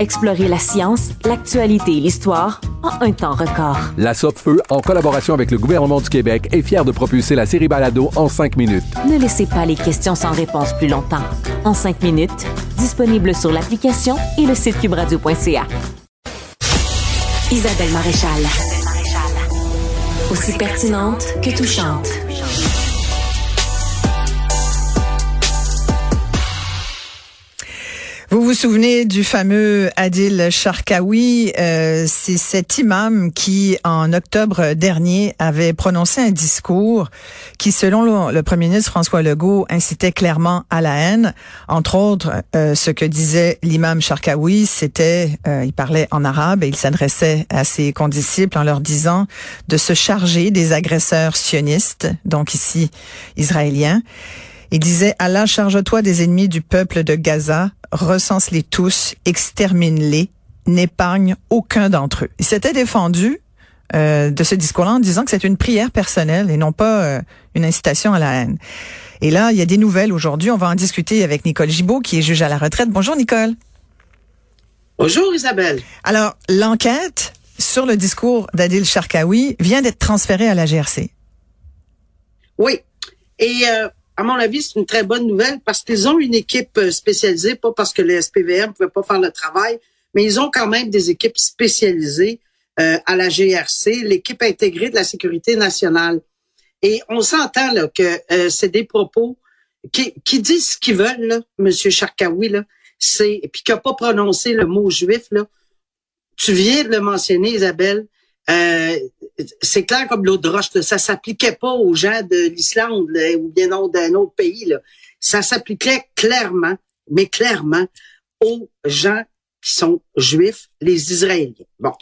Explorez la science, l'actualité et l'histoire en un temps record. La Feu, en collaboration avec le gouvernement du Québec, est fière de propulser la série Balado en cinq minutes. Ne laissez pas les questions sans réponse plus longtemps. En cinq minutes, disponible sur l'application et le site cubradio.ca. Isabelle Maréchal. Aussi pertinente que touchante. Vous vous souvenez du fameux Adil Sharkawi, euh, c'est cet imam qui, en octobre dernier, avait prononcé un discours qui, selon le, Premier ministre François Legault, incitait clairement à la haine. Entre autres, euh, ce que disait l'imam Sharkawi, c'était, euh, il parlait en arabe et il s'adressait à ses condisciples en leur disant de se charger des agresseurs sionistes, donc ici israéliens. Il disait, Allah, charge-toi des ennemis du peuple de Gaza, recense-les tous, extermine-les, n'épargne aucun d'entre eux. Il s'était défendu euh, de ce discours-là en disant que c'est une prière personnelle et non pas euh, une incitation à la haine. Et là, il y a des nouvelles aujourd'hui. On va en discuter avec Nicole Gibault, qui est juge à la retraite. Bonjour, Nicole. Bonjour, Isabelle. Alors, l'enquête sur le discours d'Adil Sharkawi vient d'être transférée à la GRC. Oui. Et euh, à mon avis, c'est une très bonne nouvelle parce qu'ils ont une équipe euh, spécialisée, pas parce que le SPVM ne pouvait pas faire le travail, mais ils ont quand même des équipes spécialisées euh, à la GRC, l'équipe intégrée de la sécurité nationale. Et on s'entend là, que euh, c'est des propos qui, disent ce qu'ils veulent, M. Charkaoui, là, c'est, puis qui n'a pas prononcé le mot juif, là. Tu viens de le mentionner, Isabelle. Euh, c'est clair comme l'eau de roche, ça s'appliquait pas aux gens de l'Islande ou bien d'un autre pays. Ça s'appliquait clairement, mais clairement, aux gens qui sont juifs, les Israéliens. Bon.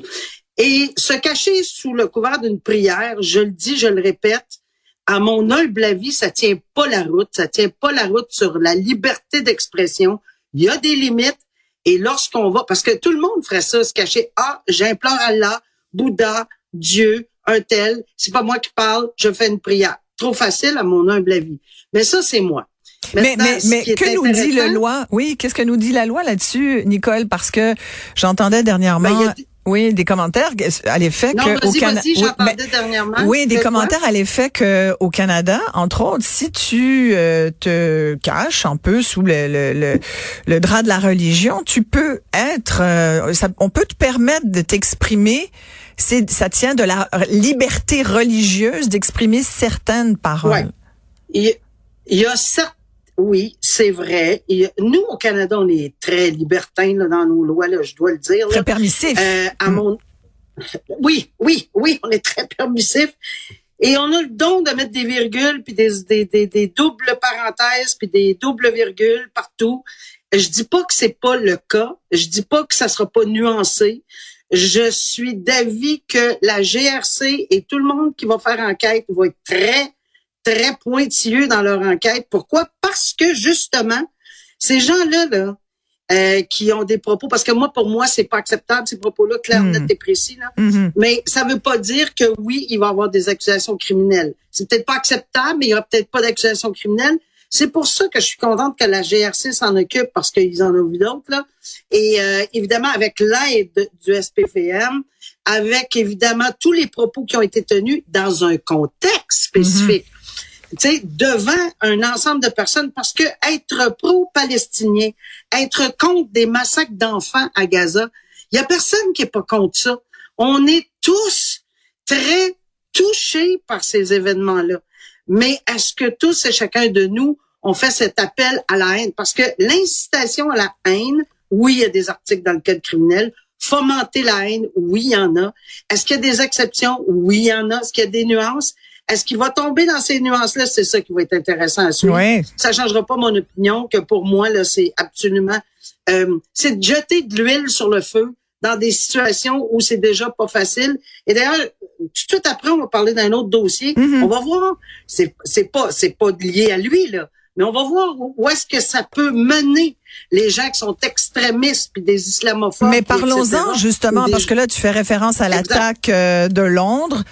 Et se cacher sous le couvert d'une prière, je le dis, je le répète, à mon humble avis, ça tient pas la route, ça tient pas la route sur la liberté d'expression. Il y a des limites. Et lorsqu'on va, parce que tout le monde ferait ça, se cacher, ah, j'implore Allah, Bouddha, Dieu, un tel, c'est pas moi qui parle, je fais une prière. Trop facile à mon humble avis. Mais ça, c'est moi. mais, mais, mais que nous dit la loi? Oui, qu'est-ce que nous dit la loi là-dessus, Nicole? Parce que j'entendais dernièrement... Ben, oui, des commentaires à l'effet que au Canada. Oui, oui, des commentaires à l'effet que au Canada, entre autres, si tu euh, te caches un peu sous le, le, le, drap de la religion, tu peux être, euh, ça, on peut te permettre de t'exprimer. C'est, ça tient de la liberté religieuse d'exprimer certaines paroles. Il, y a certes oui, c'est vrai. Nous, au Canada, on est très libertins là, dans nos lois, là, je dois le dire. Très permissif. Euh, à mm. mon... Oui, oui, oui, on est très permissif. Et on a le don de mettre des virgules, puis des, des, des, des doubles parenthèses, puis des doubles virgules partout. Je dis pas que c'est pas le cas. Je dis pas que ça sera pas nuancé. Je suis d'avis que la GRC et tout le monde qui va faire enquête va être très très pointilleux dans leur enquête. Pourquoi? Parce que justement, ces gens-là, là, euh, qui ont des propos, parce que moi, pour moi, c'est pas acceptable, ces propos-là, clair, mm. net et précis, là. Mm-hmm. Mais ça veut pas dire que oui, il va y avoir des accusations criminelles. C'est peut-être pas acceptable, mais il y aura peut-être pas d'accusations criminelles. C'est pour ça que je suis contente que la GRC s'en occupe, parce qu'ils en ont vu d'autres, là. Et euh, évidemment, avec l'aide du SPFM, avec évidemment tous les propos qui ont été tenus dans un contexte spécifique. Sais, devant un ensemble de personnes parce que être pro-palestinien, être contre des massacres d'enfants à Gaza, il y a personne qui est pas contre ça. On est tous très touchés par ces événements-là. Mais est-ce que tous et chacun de nous ont fait cet appel à la haine? Parce que l'incitation à la haine, oui, il y a des articles dans le code criminel. Fomenter la haine, oui, il y en a. Est-ce qu'il y a des exceptions? Oui, il y en a. Est-ce qu'il y a des nuances? Est-ce qu'il va tomber dans ces nuances-là? C'est ça qui va être intéressant à suivre. Ouais. Ça changera pas mon opinion que pour moi, là, c'est absolument... euh, c'est de jeter de l'huile sur le feu dans des situations où c'est déjà pas facile. Et d'ailleurs, tout de suite après, on va parler d'un autre dossier. Mhm. On va voir. C'est, c'est pas, c'est pas lié à lui, là. Mais on va voir où est-ce que ça peut mener les gens qui sont extrémistes puis des islamophobes. Mais parlons-en justement, des- parce que là, tu fais référence à l'attaque euh, de Londres.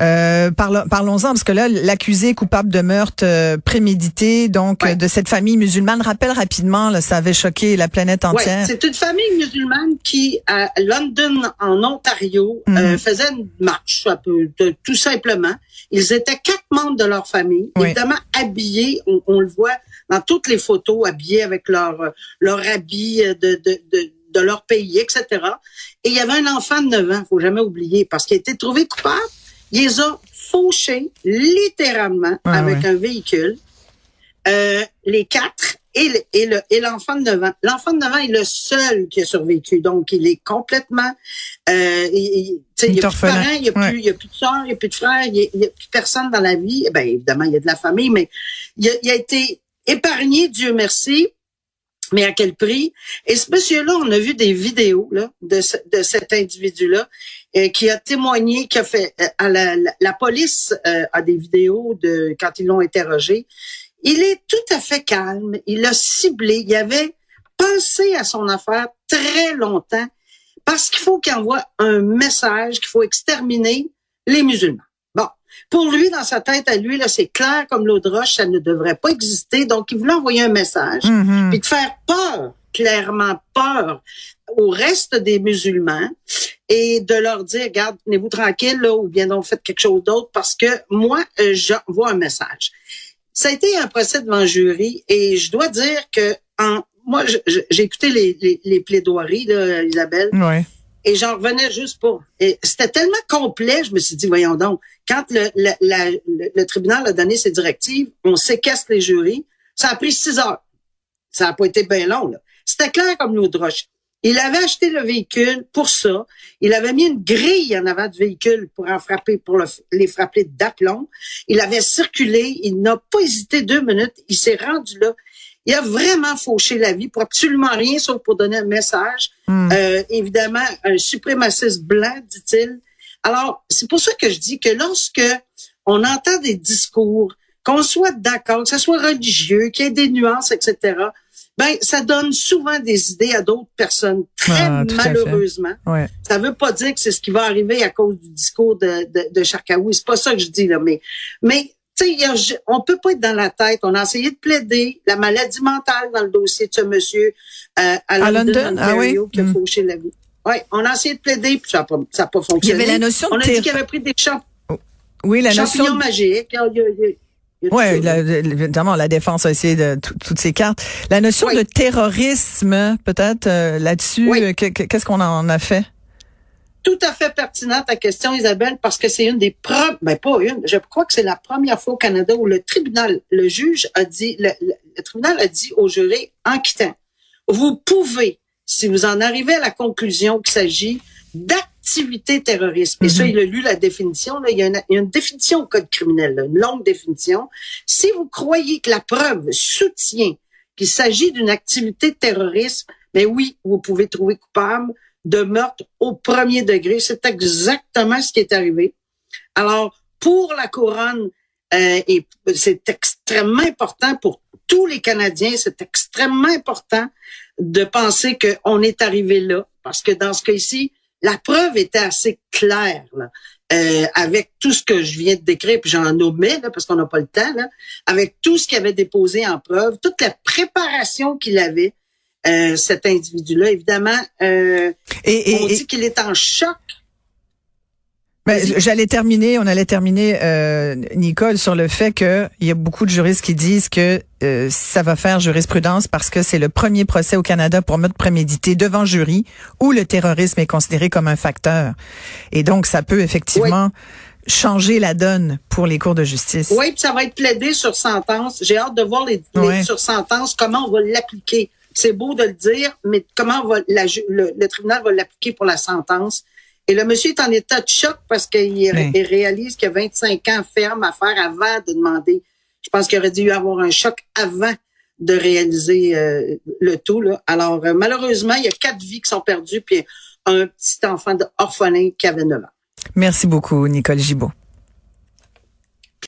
Euh, parlons-en, parce que là, l'accusé coupable de meurtre euh, prémédité, donc Ouais. euh, de cette famille musulmane. Rappelle rapidement, là, ça avait choqué la planète Ouais, entière. c'est une famille musulmane qui, à London, en Ontario, euh, faisait une marche, un peu, de- tout simplement. Ils étaient quatre membres de leur famille, Oui. évidemment habillés, on, on le voit dans toutes les photos, habillés avec leur, leur habit de, de, de, de leur pays, etc. Et il y avait un enfant de 9 ans, faut jamais oublier, parce qu'il a été trouvé coupable. Il les a fauchés littéralement Ah, avec ouais. un véhicule. Euh, les quatre et le- et le- et l'enfant de 9 ans. L'enfant de 9 ans est le seul qui a survécu, donc il est complètement, euh, il, il- tu sais, il Il y est a plus de parents, il y a Ouais. a plus de soeurs, il y a plus de frères, il y a, plus personne dans la vie. Eh Ben évidemment, il y a de la famille, mais il a, il a été épargné, Dieu merci. Mais à quel prix? Et ce monsieur-là, on a vu des vidéos là, de, ce- de cet individu-là qui a témoigné, qui a fait euh, à la, la, la police euh, a des vidéos de quand ils l'ont interrogé. Il est tout à fait calme. Il a ciblé. Il avait pensé à son affaire très longtemps parce qu'il faut qu'il envoie un message qu'il faut exterminer les musulmans. Bon, pour lui, dans sa tête à lui, là, c'est clair comme l'eau de roche, ça ne devrait pas exister. Donc, il voulait envoyer un message Mhm. puis de faire peur, clairement peur au reste des musulmans et de leur dire, regarde, tenez-vous tranquille, là, ou bien donc faites quelque chose d'autre parce que moi, euh, j'envoie un message. Ça a été un procès devant le jury et je dois dire que en, moi, j'ai écouté les, les, les plaidoiries, là, Isabelle, Ouais. et j'en revenais juste pas. Et c'était tellement complet, je me suis dit, voyons donc, quand le, le, la- le- le tribunal a donné ses directives, on séquestre les jurys, ça a pris six heures. Ça n'a pas été bien long, là. C'était clair comme l'eau de roche. Il avait acheté le véhicule pour ça. Il avait mis une grille en avant du véhicule pour en frapper, pour le- les frapper d'aplomb. Il avait circulé. Il n'a pas hésité deux minutes. Il s'est rendu là. Il a vraiment fauché la vie pour absolument rien, sauf pour donner un message. Mm. Euh, évidemment, un suprémaciste blanc, dit-il. Alors, c'est pour ça que je dis que lorsque on entend des discours, qu'on soit d'accord, que ce soit religieux, qu'il y ait des nuances, etc., ben, ça donne souvent des idées à d'autres personnes, très Ah, malheureusement. Ouais. Ça veut pas dire que c'est ce qui va arriver à cause du discours de, de, de Charkaoui. C'est pas ça que je dis, là, mais, mais, tu sais, on peut pas être dans la tête. On a essayé de plaider la maladie mentale dans le dossier de ce monsieur euh, à, À London, London? Ah oui? Qui a Mm. fauché la vie. Oui, on a essayé de plaider, puis ça n'a pas, pas Il y fonctionné. avait la notion on a dit qu'il avait pris des champ- Oui, la champignons notion. magiques. Il y a- il y a- Oui, évidemment, la défense a essayé de tout- toutes ces cartes. La notion Oui. de terrorisme, peut-être euh, là-dessus, Oui. euh, que- que- qu'est-ce qu'on en a fait? tout à fait pertinente ta question, Isabelle, parce que c'est une des premières, ben pas une, je crois que c'est la première fois au Canada où le tribunal, le juge a dit, le, tribunal a dit au juré en quittant, vous pouvez, si vous en arrivez à la conclusion qu'il s'agit d'activité terroriste, et ça, Mhm. il a lu la définition, là, il, y a une, il y a une définition au code criminel, là, une longue définition. Si vous croyez que la preuve soutient qu'il s'agit d'une activité terroriste, mais oui, vous pouvez trouver coupable de meurtre au premier degré. C'est exactement ce qui est arrivé. Alors, pour la couronne, euh, et c'est extrêmement important pour tous les Canadiens, c'est extrêmement important de penser qu'on est arrivé là, parce que dans ce cas-ci, la preuve était assez claire, là, euh, avec tout ce que je viens de décrire, puis j'en nommais, là, parce qu'on n'a pas le temps, là, avec tout ce qu'il avait déposé en preuve, toute la préparation qu'il avait, euh, cet individu-là, évidemment, euh, Et, et- on dit qu'il est en choc. J'allais terminer, on allait terminer, euh, Nicole, sur le fait que il y a beaucoup de juristes qui disent que euh, ça va faire jurisprudence parce que c'est le premier procès au Canada pour meurtre prémédité devant jury où le terrorisme est considéré comme un facteur. Et donc, ça peut effectivement changer la donne pour les cours de justice. Oui, puis ça va être plaidé sur sentence. J'ai hâte de voir les, les Ouais. sur sentence, comment on va l'appliquer. C'est beau de le dire, mais comment on va la le, le tribunal va l'appliquer pour la sentence. Et le monsieur est en état de choc parce qu'il Oui. il réalise qu'il y a 25 ans ferme à faire avant de demander. Je pense qu'il aurait dû y avoir un choc avant de réaliser euh, le tout. Là. Alors, euh, malheureusement, il y a quatre vies qui sont perdues, puis un petit enfant orphelin qui avait 9 ans. Merci beaucoup, Nicole Gibault.